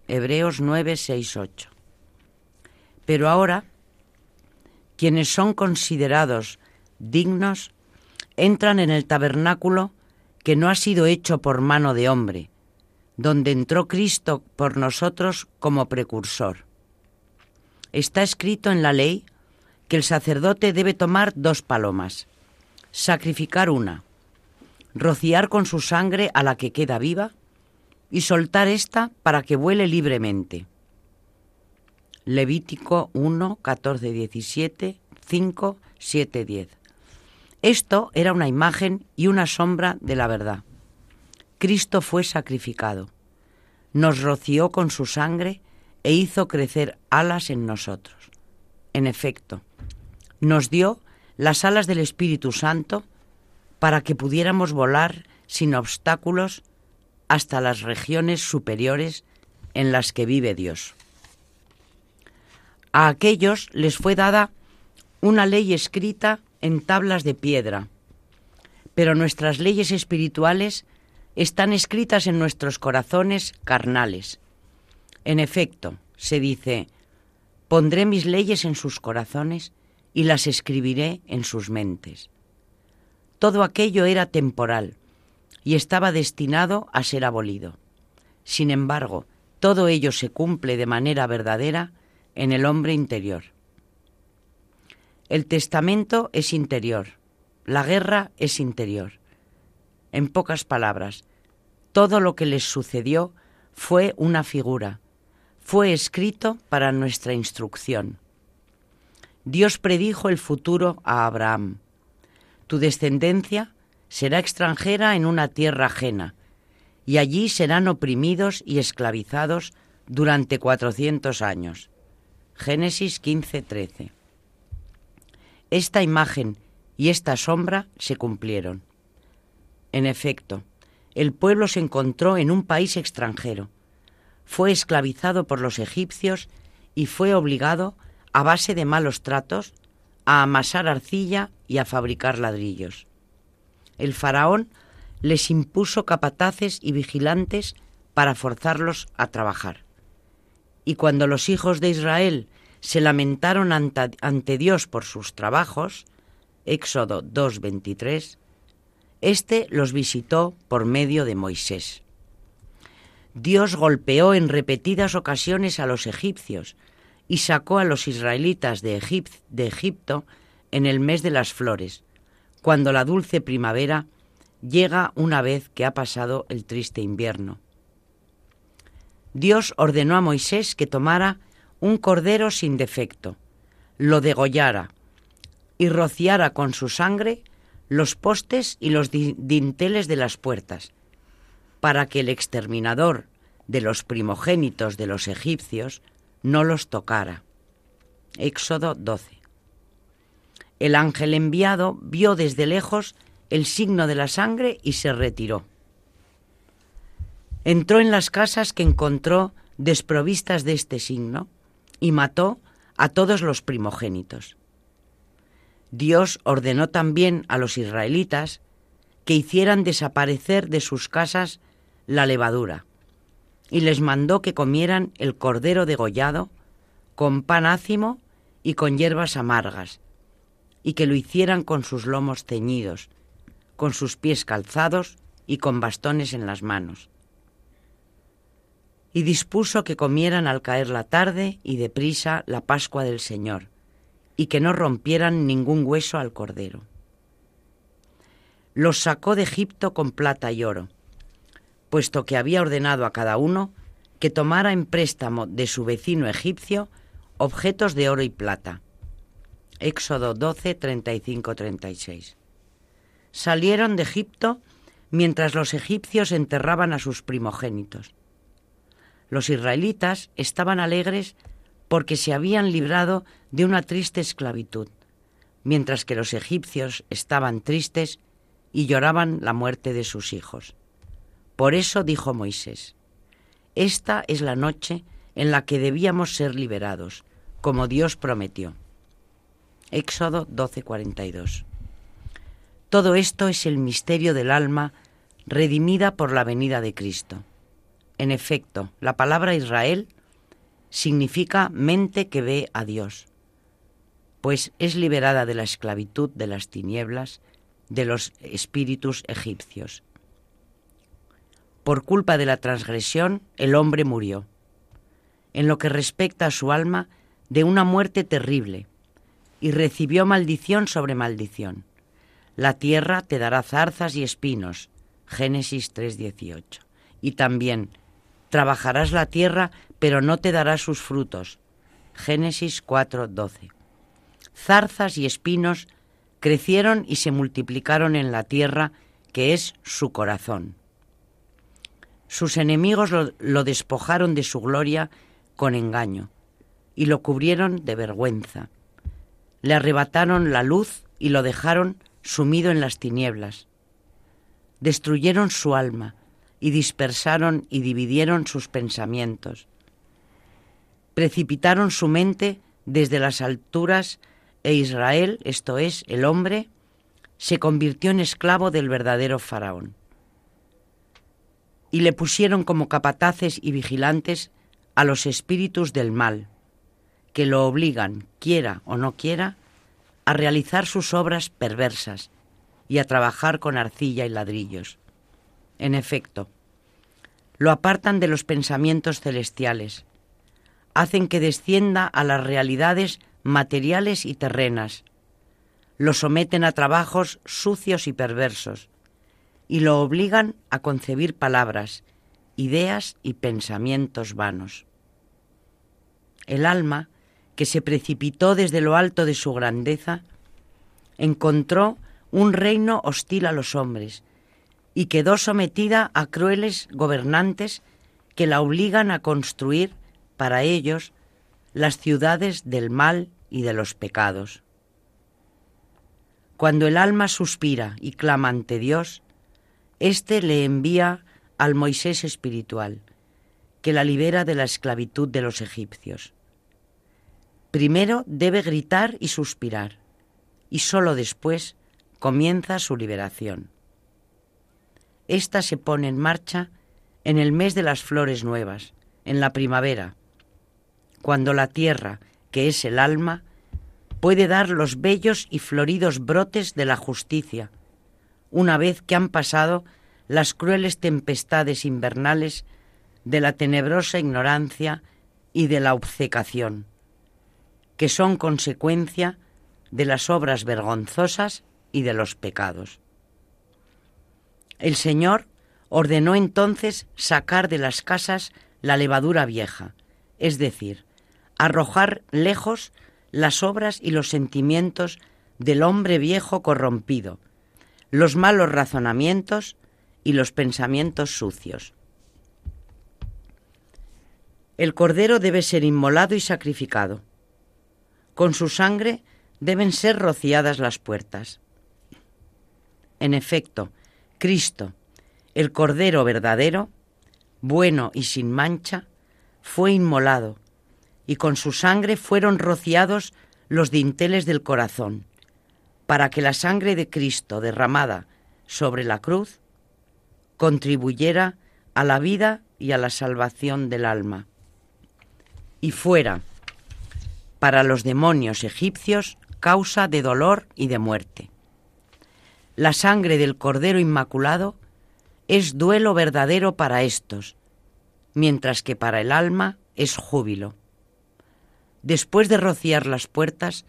Hebreos 9, 6, 8. Pero ahora, quienes son considerados dignos entran en el tabernáculo que no ha sido hecho por mano de hombre, donde entró Cristo por nosotros como precursor. Está escrito en la ley que el sacerdote debe tomar dos palomas sacrificar una, rociar con su sangre a la que queda viva y soltar esta para que vuele libremente. Levítico 1, 14, 17, 5, 7, 10. Esto era una imagen y una sombra de la verdad. Cristo fue sacrificado, nos roció con su sangre e hizo crecer alas en nosotros. En efecto, nos dio las alas del Espíritu Santo para que pudiéramos volar sin obstáculos hasta las regiones superiores en las que vive Dios. A aquellos les fue dada una ley escrita en tablas de piedra, pero nuestras leyes espirituales están escritas en nuestros corazones carnales. En efecto, se dice, pondré mis leyes en sus corazones y las escribiré en sus mentes. Todo aquello era temporal y estaba destinado a ser abolido. Sin embargo, todo ello se cumple de manera verdadera en el hombre interior. El testamento es interior, la guerra es interior. En pocas palabras, todo lo que les sucedió fue una figura, fue escrito para nuestra instrucción. Dios predijo el futuro a Abraham. Tu descendencia será extranjera en una tierra ajena, y allí serán oprimidos y esclavizados durante cuatrocientos años. Génesis 15:13. Esta imagen y esta sombra se cumplieron. En efecto, el pueblo se encontró en un país extranjero, fue esclavizado por los egipcios y fue obligado a base de malos tratos, a amasar arcilla y a fabricar ladrillos. el faraón les impuso capataces y vigilantes para forzarlos a trabajar. Y cuando los hijos de Israel se lamentaron ante, Dios por sus trabajos, Éxodo 2.23, éste los visitó por medio de Moisés. Dios golpeó en repetidas ocasiones a los egipcios y sacó a los israelitas de, Egipto en el mes de las flores, cuando la dulce primavera llega una vez que ha pasado el triste invierno. Dios ordenó a Moisés que tomara un cordero sin defecto, lo degollara y rociara con su sangre los postes y los dinteles de las puertas, para que el exterminador de los primogénitos de los egipcios no los tocara. Éxodo 12. El ángel enviado vio desde lejos el signo de la sangre y se retiró. Entró en las casas que encontró desprovistas de este signo y mató a todos los primogénitos. Dios ordenó también a los israelitas que hicieran desaparecer de sus casas la levadura, y les mandó que comieran el cordero degollado con pan ácimo y con hierbas amargas, y que lo hicieran con sus lomos ceñidos, con sus pies calzados y con bastones en las manos. Y dispuso que comieran al caer la tarde y deprisa la Pascua del Señor, y que no rompieran ningún hueso al cordero. Los sacó de Egipto con plata y oro, puesto que había ordenado a cada uno que tomara en préstamo de su vecino egipcio objetos de oro y plata. Éxodo 12, 35, 36 salieron de Egipto mientras los egipcios enterraban a sus primogénitos. Los israelitas estaban alegres porque se habían librado de una triste esclavitud, mientras que los egipcios estaban tristes y lloraban la muerte de sus hijos. Por eso dijo Moisés, Esta es la noche en la que debíamos ser liberados, como Dios prometió. Éxodo 12:42 todo esto es el misterio del alma redimida por la venida de Cristo. En efecto, la palabra Israel significa mente que ve a Dios, pues es liberada de la esclavitud de las tinieblas de los espíritus egipcios. Por culpa de la transgresión, el hombre murió. En lo que respecta a su alma, de una muerte terrible, y recibió maldición sobre maldición. La tierra te dará zarzas y espinos. Génesis 3:18. Y también, trabajarás la tierra, pero no te dará sus frutos. Génesis 4:12. Zarzas y espinos crecieron y se multiplicaron en la tierra, que es su corazón. Sus enemigos lo, despojaron de su gloria con engaño y lo cubrieron de vergüenza. Le arrebataron la luz y lo dejaron sumido en las tinieblas. Destruyeron su alma y dispersaron y dividieron sus pensamientos. Precipitaron su mente desde las alturas e Israel, esto es, el hombre, se convirtió en esclavo del verdadero faraón. Y le pusieron como capataces y vigilantes a los espíritus del mal, que lo obligan, quiera o no quiera, a realizar sus obras perversas y a trabajar con arcilla y ladrillos. En efecto, lo apartan de los pensamientos celestiales, hacen que descienda a las realidades materiales y terrenas, lo someten a trabajos sucios y perversos, y lo obligan a concebir palabras, ideas y pensamientos vanos. El alma, que se precipitó desde lo alto de su grandeza, encontró un reino hostil a los hombres y quedó sometida a crueles gobernantes que la obligan a construir para ellos las ciudades del mal y de los pecados. Cuando el alma suspira y clama ante Dios, éste le envía al Moisés espiritual, que la libera de la esclavitud de los egipcios. Primero debe gritar y suspirar, y sólo después comienza su liberación. ésta se pone en marcha en el mes de las flores nuevas, en la primavera, cuando la tierra, que es el alma, puede dar los bellos y floridos brotes de la justicia, una vez que han pasado las crueles tempestades invernales de la tenebrosa ignorancia y de la obcecación, que son consecuencia de las obras vergonzosas y de los pecados. El Señor ordenó entonces sacar de las casas la levadura vieja, es decir, arrojar lejos las obras y los sentimientos del hombre viejo corrompido, los malos razonamientos y los pensamientos sucios. El cordero debe ser inmolado y sacrificado. Con su sangre deben ser rociadas las puertas. En efecto, Cristo, el cordero verdadero, bueno y sin mancha, fue inmolado, y con su sangre fueron rociados los dinteles del corazón, para que la sangre de Cristo derramada sobre la cruz contribuyera a la vida y a la salvación del alma. Y fuera, para los demonios egipcios, causa de dolor y de muerte. La sangre del Cordero Inmaculado es duelo verdadero para estos, mientras que para el alma es júbilo. Después de rociar las puertas,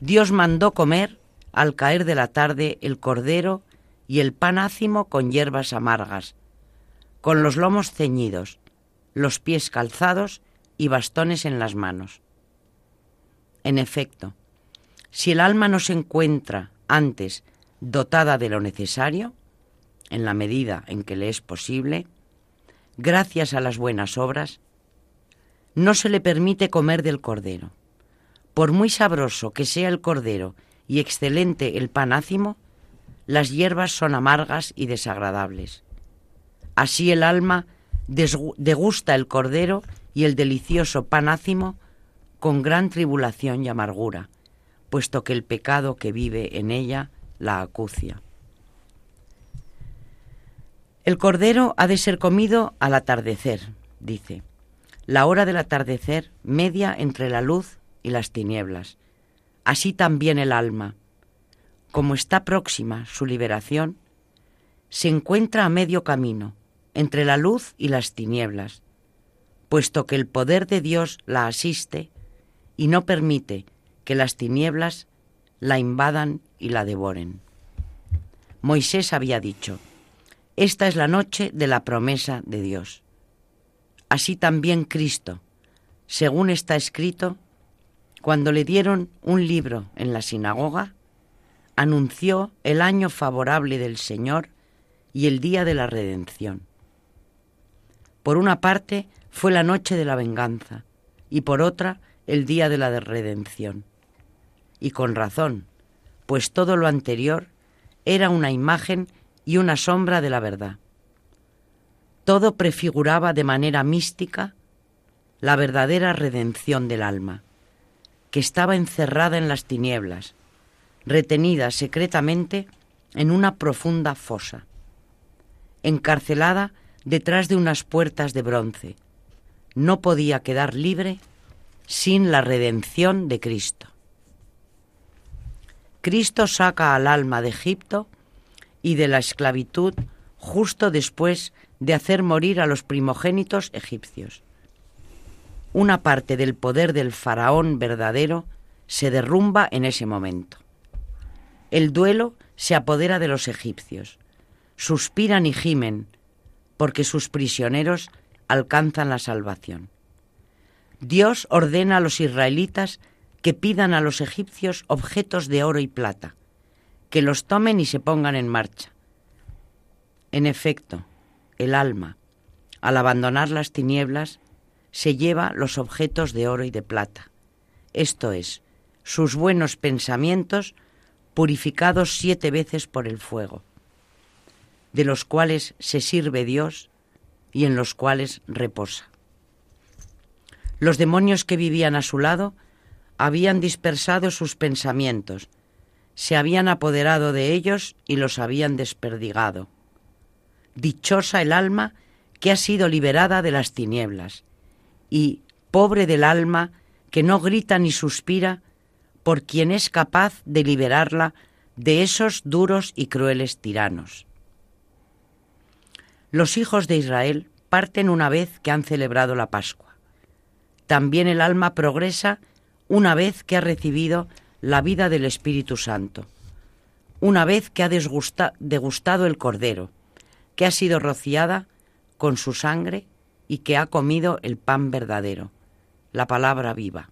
Dios mandó comer al caer de la tarde el cordero y el pan ácimo con hierbas amargas, con los lomos ceñidos, los pies calzados y bastones en las manos. En efecto, si el alma no se encuentra antes dotada de lo necesario, en la medida en que le es posible, gracias a las buenas obras, no se le permite comer del cordero. Por muy sabroso que sea el cordero y excelente el pan ácimo, las hierbas son amargas y desagradables. Así el alma degusta el cordero y el delicioso pan ácimo con gran tribulación y amargura, puesto que el pecado que vive en ella la acucia. El cordero ha de ser comido al atardecer, dice. La hora del atardecer media entre la luz y las tinieblas. Así también el alma, como está próxima su liberación, se encuentra a medio camino entre la luz y las tinieblas, puesto que el poder de Dios la asiste y no permite que las tinieblas la invadan y la devoren. Moisés había dicho, esta es la noche de la promesa de Dios. Así también Cristo, según está escrito, cuando le dieron un libro en la sinagoga, anunció el año favorable del Señor y el día de la redención. Por una parte fue la noche de la venganza y por otra el día de la redención. Y con razón, pues todo lo anterior era una imagen y una sombra de la verdad. Todo prefiguraba de manera mística la verdadera redención del alma, que estaba encerrada en las tinieblas, retenida secretamente en una profunda fosa, encarcelada detrás de unas puertas de bronce. No podía quedar libre sin la redención de Cristo. Cristo saca al alma de Egipto y de la esclavitud justo después de hacer morir a los primogénitos egipcios. Una parte del poder del faraón verdadero se derrumba en ese momento. El duelo se apodera de los egipcios. Suspiran y gimen porque sus prisioneros alcanzan la salvación. Dios ordena a los israelitas que pidan a los egipcios objetos de oro y plata, que los tomen y se pongan en marcha. En efecto, el alma, al abandonar las tinieblas, se lleva los objetos de oro y de plata, esto es, sus buenos pensamientos purificados siete veces por el fuego, de los cuales se sirve Dios y en los cuales reposa. Los demonios que vivían a su lado habían dispersado sus pensamientos, se habían apoderado de ellos y los habían desperdigado. Dichosa el alma que ha sido liberada de las tinieblas, y pobre del alma que no grita ni suspira por quien es capaz de liberarla de esos duros y crueles tiranos. Los hijos de Israel parten una vez que han celebrado la Pascua. También el alma progresa una vez que ha recibido la vida del Espíritu Santo, una vez que ha degustado el Cordero, que ha sido rociada con su sangre y que ha comido el pan verdadero, la palabra viva.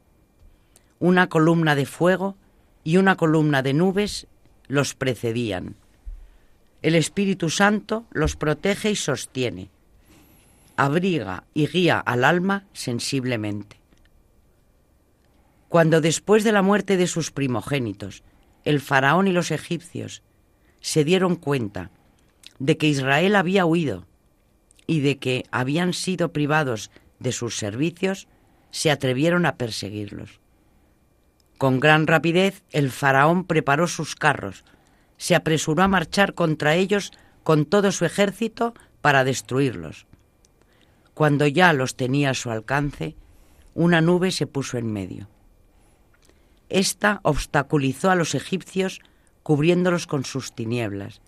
Una columna de fuego y una columna de nubes los precedían. El Espíritu Santo los protege y sostiene, abriga y guía al alma sensiblemente. Cuando después de la muerte de sus primogénitos, el faraón y los egipcios se dieron cuenta de que Israel había huido y de que habían sido privados de sus servicios, se atrevieron a perseguirlos. Con gran rapidez el faraón preparó sus carros, se apresuró a marchar contra ellos con todo su ejército para destruirlos. Cuando ya los tenía a su alcance, una nube se puso en medio. Esta obstaculizó a los egipcios cubriéndolos con sus tinieblas,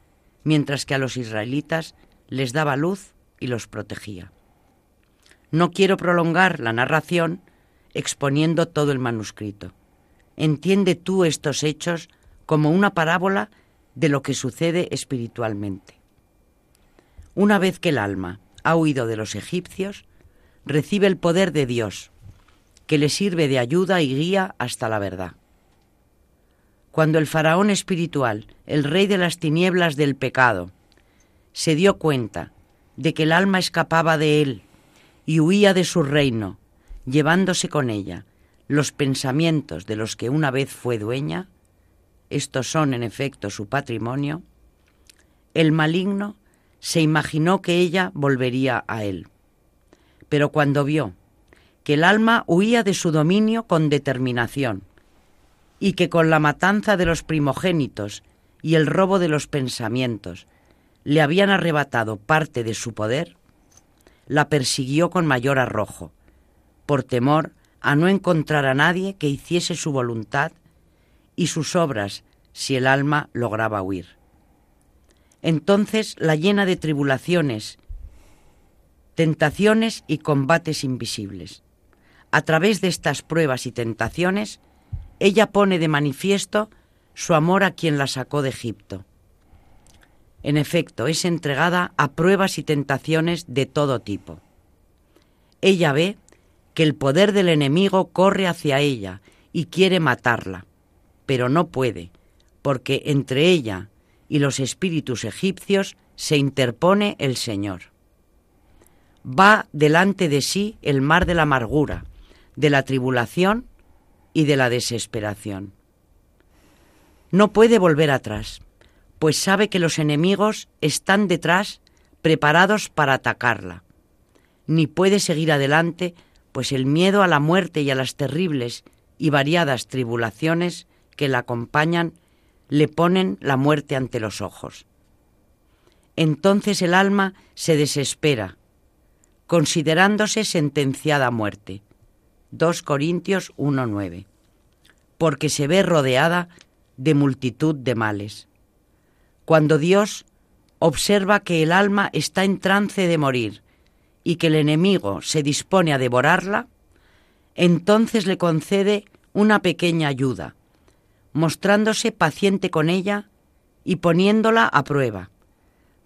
mientras que a los israelitas les daba luz y los protegía. No quiero prolongar la narración exponiendo todo el manuscrito. Entiende tú estos hechos como una parábola de lo que sucede espiritualmente. Una vez que el alma ha huido de los egipcios, recibe el poder de Dios, que le sirve de ayuda y guía hasta la verdad. Cuando el faraón espiritual, el rey de las tinieblas del pecado, se dio cuenta de que el alma escapaba de él y huía de su reino, llevándose con ella los pensamientos de los que una vez fue dueña, estos son en efecto su patrimonio, el maligno se imaginó que ella volvería a él. Pero cuando vio que el alma huía de su dominio con determinación y que con la matanza de los primogénitos y el robo de los pensamientos le habían arrebatado parte de su poder, la persiguió con mayor arrojo, por temor a no encontrar a nadie que hiciese su voluntad y sus obras si el alma lograba huir. Entonces la llena de tribulaciones, tentaciones y combates invisibles. A través de estas pruebas y tentaciones, ella pone de manifiesto su amor a quien la sacó de Egipto en efecto, es entregada a pruebas y tentaciones de todo tipo. Ella ve que el poder del enemigo corre hacia ella y quiere matarla, pero no puede, porque entre ella y los espíritus egipcios se interpone el Señor. Va delante de sí el mar de la amargura, de la tribulación y de la desesperación. No puede volver atrás pues sabe que los enemigos están detrás preparados para atacarla. Ni puede seguir adelante, pues el miedo a la muerte y a las terribles y variadas tribulaciones que la acompañan le ponen la muerte ante los ojos. Entonces el alma se desespera, considerándose sentenciada a muerte. 2 Corintios 1.9. Porque se ve rodeada de multitud de males. Cuando Dios observa que el alma está en trance de morir y que el enemigo se dispone a devorarla, entonces le concede una pequeña ayuda, mostrándose paciente con ella y poniéndola a prueba,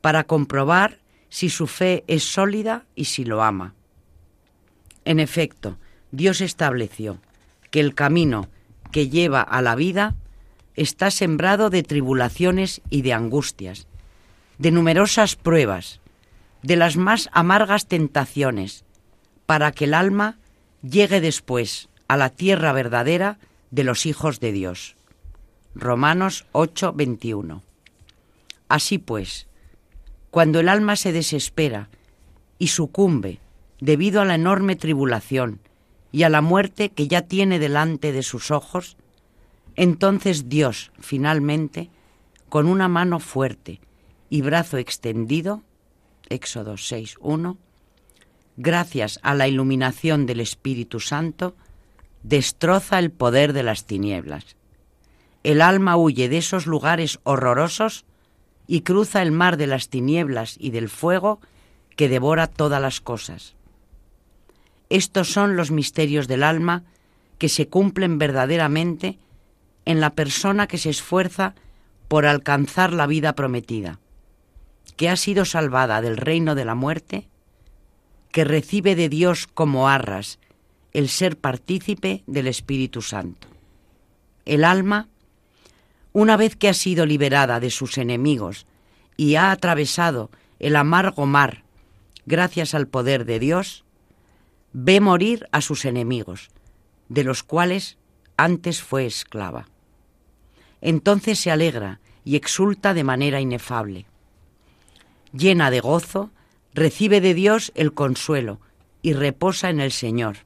para comprobar si su fe es sólida y si lo ama. En efecto, Dios estableció que el camino que lleva a la vida está sembrado de tribulaciones y de angustias, de numerosas pruebas, de las más amargas tentaciones, para que el alma llegue después a la tierra verdadera de los hijos de Dios. Romanos 8, 21. Así pues, cuando el alma se desespera y sucumbe debido a la enorme tribulación y a la muerte que ya tiene delante de sus ojos, entonces Dios, finalmente, con una mano fuerte y brazo extendido, Éxodo 6.1, gracias a la iluminación del Espíritu Santo, destroza el poder de las tinieblas. El alma huye de esos lugares horrorosos y cruza el mar de las tinieblas y del fuego que devora todas las cosas. Estos son los misterios del alma que se cumplen verdaderamente en la persona que se esfuerza por alcanzar la vida prometida, que ha sido salvada del reino de la muerte, que recibe de Dios como arras el ser partícipe del Espíritu Santo. El alma, una vez que ha sido liberada de sus enemigos y ha atravesado el amargo mar gracias al poder de Dios, ve morir a sus enemigos, de los cuales antes fue esclava. Entonces se alegra y exulta de manera inefable. Llena de gozo, recibe de Dios el consuelo y reposa en el Señor.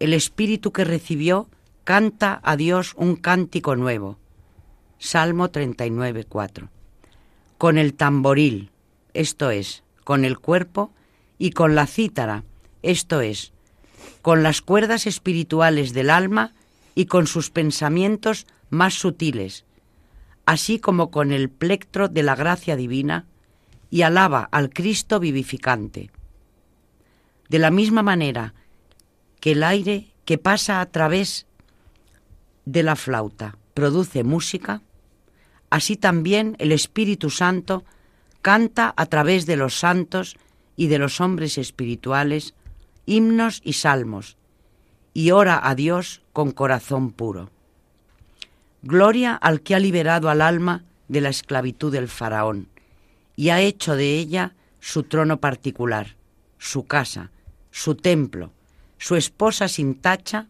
El espíritu que recibió canta a Dios un cántico nuevo. Salmo 39, 4. Con el tamboril, esto es, con el cuerpo, y con la cítara, esto es, con las cuerdas espirituales del alma y con sus pensamientos más sutiles, así como con el plectro de la gracia divina, y alaba al Cristo vivificante. De la misma manera que el aire que pasa a través de la flauta produce música, así también el Espíritu Santo canta a través de los santos y de los hombres espirituales himnos y salmos, y ora a Dios con corazón puro. Gloria al que ha liberado al alma de la esclavitud del faraón y ha hecho de ella su trono particular, su casa, su templo, su esposa sin tacha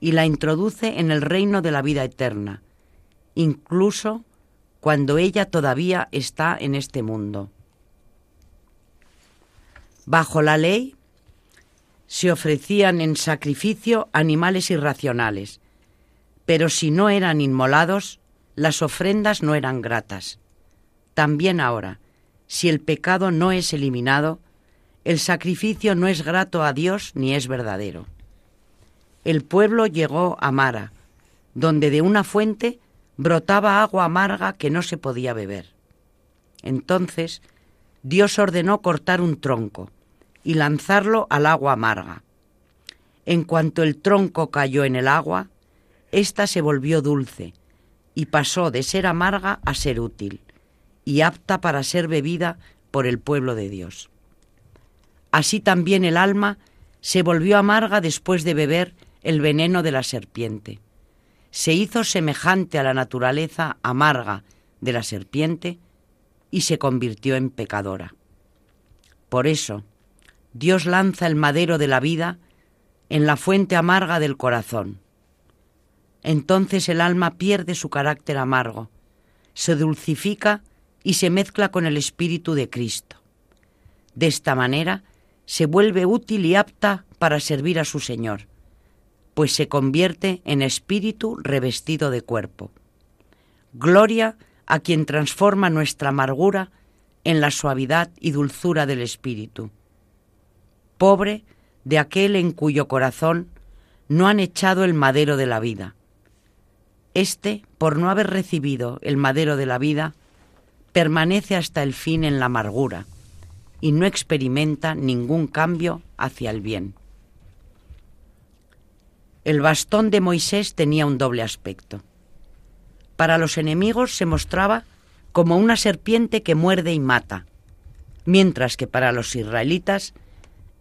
y la introduce en el reino de la vida eterna, incluso cuando ella todavía está en este mundo. Bajo la ley se ofrecían en sacrificio animales irracionales, pero si no eran inmolados, las ofrendas no eran gratas. También ahora, si el pecado no es eliminado, el sacrificio no es grato a Dios ni es verdadero. El pueblo llegó a Mara, donde de una fuente brotaba agua amarga que no se podía beber. Entonces Dios ordenó cortar un tronco y lanzarlo al agua amarga. En cuanto el tronco cayó en el agua, ésta se volvió dulce y pasó de ser amarga a ser útil y apta para ser bebida por el pueblo de Dios. Así también el alma se volvió amarga después de beber el veneno de la serpiente. Se hizo semejante a la naturaleza amarga de la serpiente y se convirtió en pecadora. Por eso, Dios lanza el madero de la vida en la fuente amarga del corazón entonces el alma pierde su carácter amargo, se dulcifica y se mezcla con el Espíritu de Cristo. De esta manera se vuelve útil y apta para servir a su Señor, pues se convierte en espíritu revestido de cuerpo. Gloria a quien transforma nuestra amargura en la suavidad y dulzura del Espíritu. Pobre de aquel en cuyo corazón no han echado el madero de la vida este, por no haber recibido el madero de la vida, permanece hasta el fin en la amargura y no experimenta ningún cambio hacia el bien. El bastón de Moisés tenía un doble aspecto. Para los enemigos se mostraba como una serpiente que muerde y mata, mientras que para los israelitas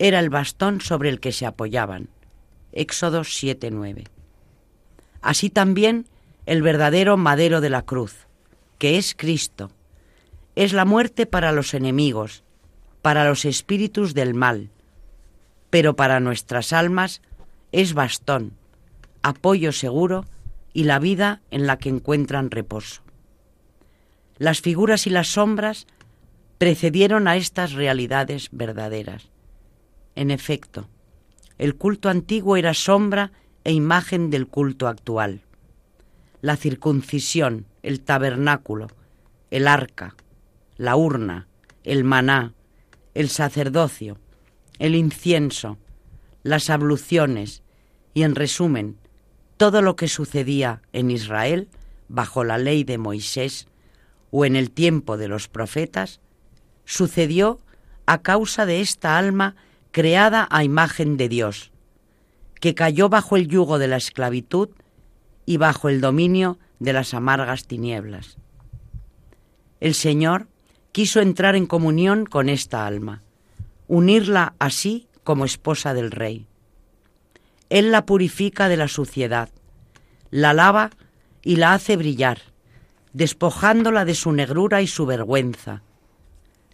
era el bastón sobre el que se apoyaban. Éxodo 7:9. Así también el verdadero madero de la cruz, que es Cristo. Es la muerte para los enemigos, para los espíritus del mal, pero para nuestras almas es bastón, apoyo seguro y la vida en la que encuentran reposo. Las figuras y las sombras precedieron a estas realidades verdaderas. En efecto, el culto antiguo era sombra e imagen del culto actual. La circuncisión, el tabernáculo, el arca, la urna, el maná, el sacerdocio, el incienso, las abluciones y, en resumen, todo lo que sucedía en Israel bajo la ley de Moisés o en el tiempo de los profetas, sucedió a causa de esta alma creada a imagen de Dios, que cayó bajo el yugo de la esclavitud y bajo el dominio de las amargas tinieblas. El Señor quiso entrar en comunión con esta alma, unirla así como esposa del Rey. Él la purifica de la suciedad, la lava y la hace brillar, despojándola de su negrura y su vergüenza.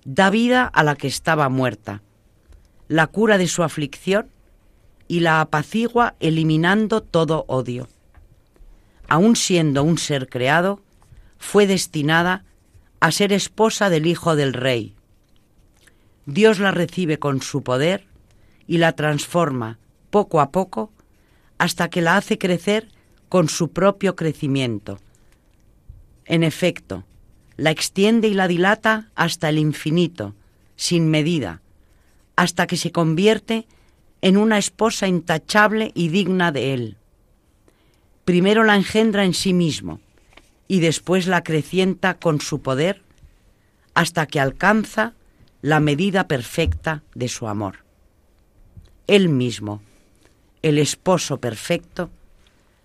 Da vida a la que estaba muerta, la cura de su aflicción y la apacigua eliminando todo odio. Aun siendo un ser creado, fue destinada a ser esposa del Hijo del Rey. Dios la recibe con su poder y la transforma poco a poco hasta que la hace crecer con su propio crecimiento. En efecto, la extiende y la dilata hasta el infinito, sin medida, hasta que se convierte en una esposa intachable y digna de él. Primero la engendra en sí mismo y después la acrecienta con su poder hasta que alcanza la medida perfecta de su amor. Él mismo, el esposo perfecto,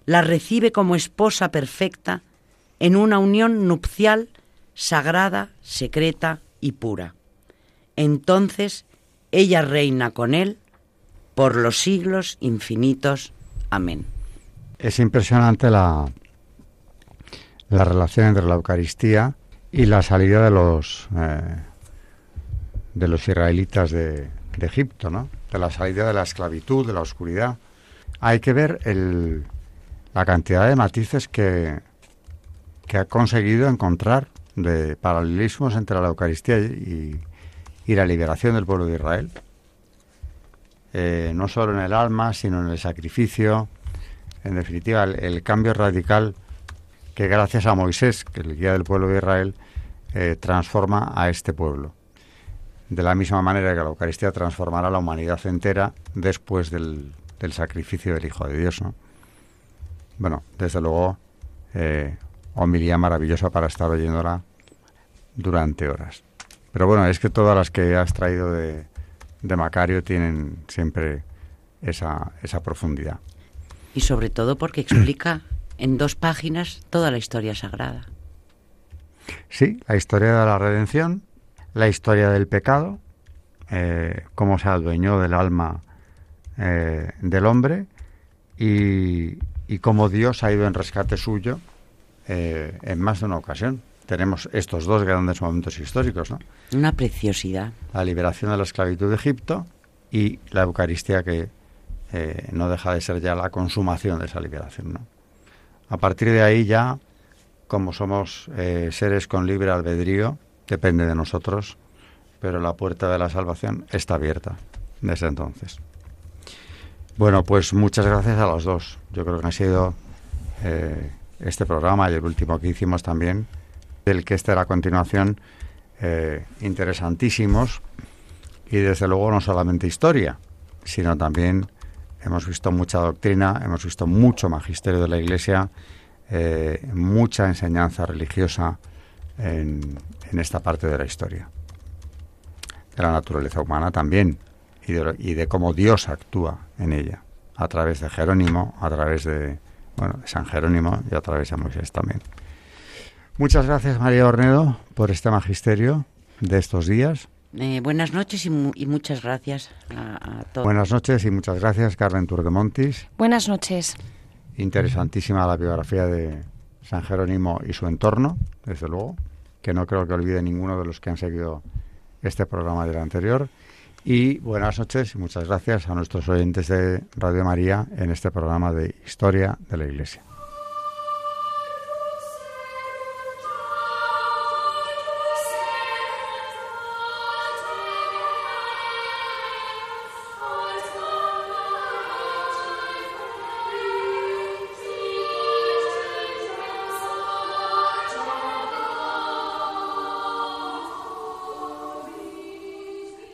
la recibe como esposa perfecta en una unión nupcial sagrada, secreta y pura. Entonces ella reina con él por los siglos infinitos. Amén. Es impresionante la, la relación entre la Eucaristía y la salida de los eh, de los israelitas de, Egipto, ¿no? De la salida de la esclavitud, de la oscuridad. Hay que ver la cantidad de matices que, que ha conseguido encontrar de paralelismos entre la Eucaristía y, y la liberación del pueblo de Israel. Eh, no solo en el alma, sino en el sacrificio. En definitiva, el, cambio radical que gracias a Moisés, que es el guía del pueblo de Israel, eh, transforma a este pueblo. De la misma manera que la Eucaristía transformará a la humanidad entera después del, del sacrificio del Hijo de Dios. ¿no? Bueno, desde luego, eh, homilía maravillosa para estar oyéndola durante horas. Pero bueno, es que todas las que has traído de, de Macario tienen siempre esa, esa profundidad. Y sobre todo porque explica en dos páginas toda la historia sagrada. Sí, la historia de la redención, la historia del pecado, eh, cómo se adueñó del alma eh, del hombre y, y, cómo Dios ha ido en rescate suyo eh, en más de una ocasión. Tenemos estos dos grandes momentos históricos, ¿no? Una preciosidad. La liberación de la esclavitud de Egipto y la Eucaristía que eh, no deja de ser ya la consumación de esa liberación, ¿no? A partir de ahí ya, como somos eh, seres con libre albedrío, depende de nosotros, pero la puerta de la salvación está abierta desde entonces. Bueno, pues muchas gracias a los dos. Yo creo que ha sido eh, este programa y el último que hicimos también, del que era a continuación, eh, interesantísimos y desde luego no solamente historia, sino también hemos visto mucha doctrina, hemos visto mucho magisterio de la Iglesia, eh, mucha enseñanza religiosa en, en, esta parte de la historia. De la naturaleza humana también, y de, y de, cómo Dios actúa en ella, a través de Jerónimo, a través de, bueno, de San Jerónimo y a través de Moisés también. Muchas gracias, María Ornedo, por este magisterio de estos días. Eh, buenas noches y, mu y muchas gracias a, a, todos. Buenas noches y muchas gracias, Carmen Turdemontis. Buenas noches. Interesantísima la biografía de San Jerónimo y su entorno, desde luego, que no creo que olvide ninguno de los que han seguido este programa del anterior. Y buenas noches y muchas gracias a nuestros oyentes de Radio María en este programa de Historia de la Iglesia.